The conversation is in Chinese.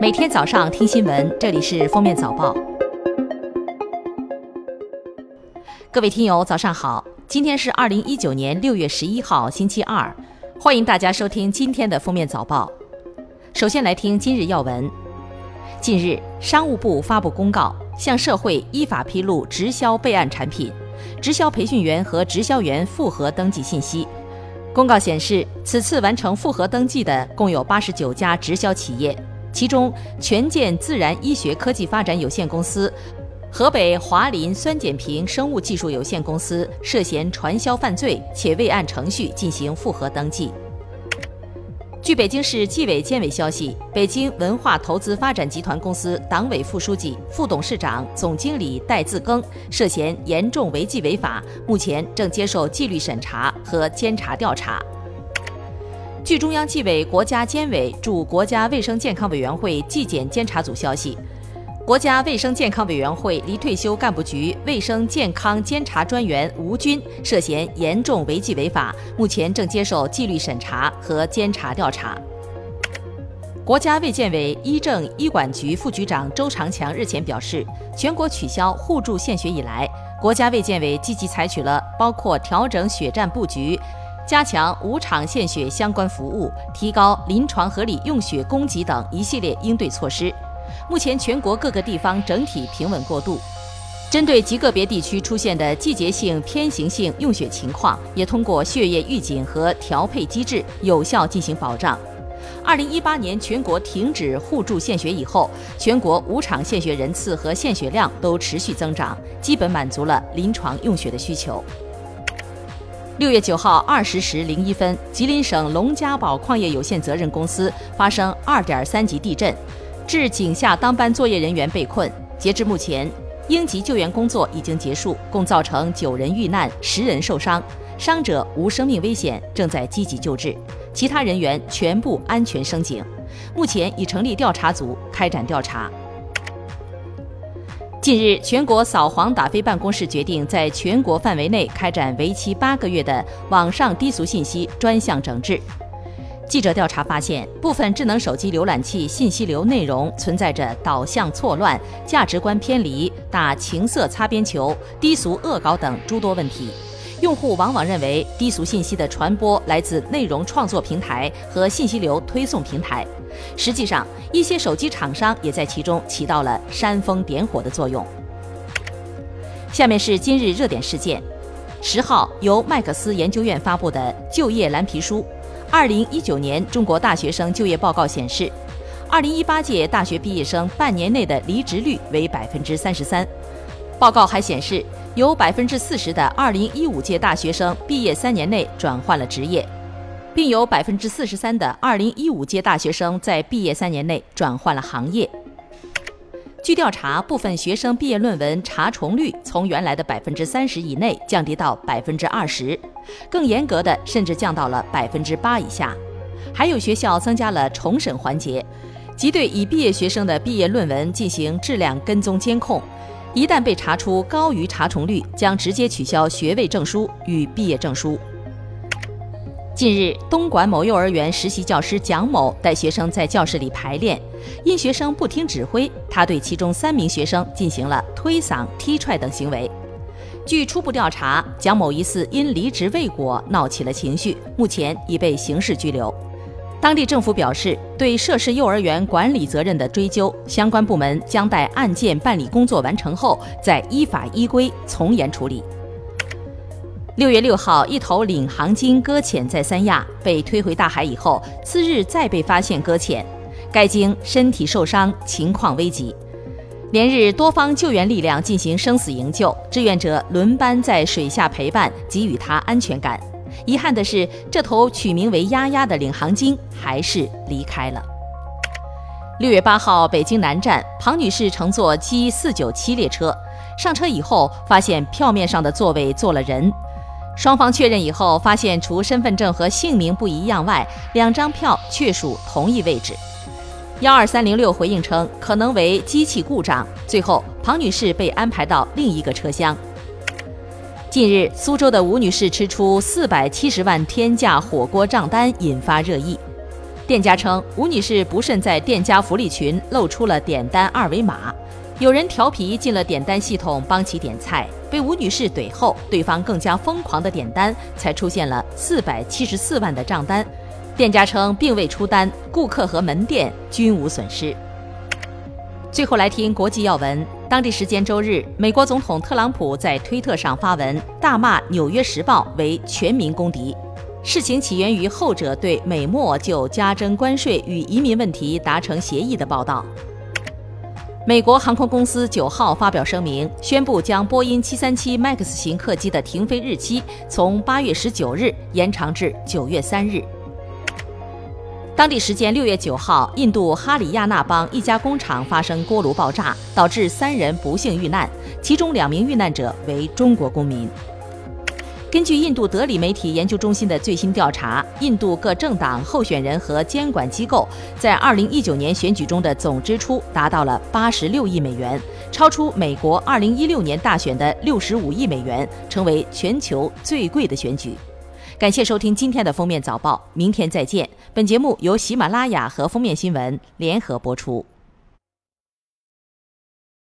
每天早上听新闻，这里是封面早报。各位听友，早上好！今天是二零一九年六月十一号，星期二，欢迎大家收听今天的封面早报。首先来听今日要闻。近日，商务部发布公告，向社会依法披露直销备案产品、直销培训员和直销员复核登记信息。公告显示，此次完成复核登记的共有八十九家直销企业。其中，权健自然医学科技发展有限公司、河北华林酸碱平生物技术有限公司涉嫌传销犯罪，且未按程序进行复核登记。据北京市纪委监委消息，北京文化投资发展集团公司党委副书记、副董事长、总经理戴自庚涉嫌严重违纪违法，目前正接受纪律审查和监察调查。据中央纪委国家监委驻国家卫生健康委员会纪检监察组消息，国家卫生健康委员会离退休干部局卫生健康监察专员吴军涉嫌严重违纪违法，目前正接受纪律审查和监察调查。国家卫健委医政医管局副局长周长强日前表示，全国取消互助献血以来，国家卫健委积极采取了包括调整血站布局。加强无偿献血相关服务，提高临床合理用血供给等一系列应对措施。目前全国各个地方整体平稳过渡。针对极个别地区出现的季节性偏行性用血情况，也通过血液预警和调配机制有效进行保障。二零一八年全国停止互助献血以后，全国无偿献血人次和献血量都持续增长，基本满足了临床用血的需求。六月九号二十时零一分，吉林省龙家堡矿业有限责任公司发生二点三级地震，致井下当班作业人员被困。截至目前，应急救援工作已经结束，共造成九人遇难，十人受伤，伤者无生命危险，正在积极救治，其他人员全部安全升井。目前已成立调查组开展调查。近日，全国扫黄打非办公室决定在全国范围内开展为期八个月的网上低俗信息专项整治。记者调查发现，部分智能手机浏览器信息流内容存在着导向错乱、价值观偏离、打情色擦边球、低俗恶搞等诸多问题。用户往往认为低俗信息的传播来自内容创作平台和信息流推送平台，实际上，一些手机厂商也在其中起到了煽风点火的作用。下面是今日热点事件：十号，由麦克斯研究院发布的就业蓝皮书《二零一九年中国大学生就业报告》显示，二零一八届大学毕业生半年内的离职率为百分之三十三。报告还显示。有百分之四十的二零一五届大学生毕业三年内转换了职业，并有百分之四十三的二零一五届大学生在毕业三年内转换了行业。据调查，部分学生毕业论文查重率从原来的百分之三十以内降低到百分之二十，更严格的甚至降到了百分之八以下。还有学校增加了重审环节，即对已毕业学生的毕业论文进行质量跟踪监控。一旦被查出高于查重率，将直接取消学位证书与毕业证书。近日，东莞某幼儿园实习教师蒋某带学生在教室里排练，因学生不听指挥，他对其中三名学生进行了推搡、踢踹等行为。据初步调查，蒋某疑似因离职未果闹起了情绪，目前已被刑事拘留。当地政府表示，对涉事幼儿园管理责任的追究，相关部门将待案件办理工作完成后，再依法依规从严处理。六月六号，一头领航鲸搁浅在三亚，被推回大海以后，次日再被发现搁浅，该鲸身体受伤，情况危急。连日，多方救援力量进行生死营救，志愿者轮班在水下陪伴，给予它安全感。遗憾的是，这头取名为“丫丫”的领航鲸还是离开了。六月八号，北京南站，庞女士乘坐 G 四九七列车，上车以后发现票面上的座位坐了人，双方确认以后发现，除身份证和姓名不一样外，两张票确属同一位置。幺二三零六回应称，可能为机器故障。最后，庞女士被安排到另一个车厢。近日，苏州的吴女士吃出四百七十万天价火锅账单，引发热议。店家称，吴女士不慎在店家福利群露出了点单二维码，有人调皮进了点单系统帮其点菜，被吴女士怼后，对方更加疯狂的点单，才出现了四百七十四万的账单。店家称并未出单，顾客和门店均无损失。最后来听国际要闻。当地时间周日，美国总统特朗普在推特上发文，大骂《纽约时报》为全民公敌。事情起源于后者对美墨就加征关税与移民问题达成协议的报道。美国航空公司九号发表声明，宣布将波音七三七 MAX 型客机的停飞日期从八月十九日延长至九月三日。当地时间六月九号，印度哈里亚纳邦一家工厂发生锅炉爆炸，导致三人不幸遇难，其中两名遇难者为中国公民。根据印度德里媒体研究中心的最新调查，印度各政党候选人和监管机构在二零一九年选举中的总支出达到了八十六亿美元，超出美国二零一六年大选的六十五亿美元，成为全球最贵的选举。感谢收听今天的封面早报，明天再见。本节目由喜马拉雅和封面新闻联合播出。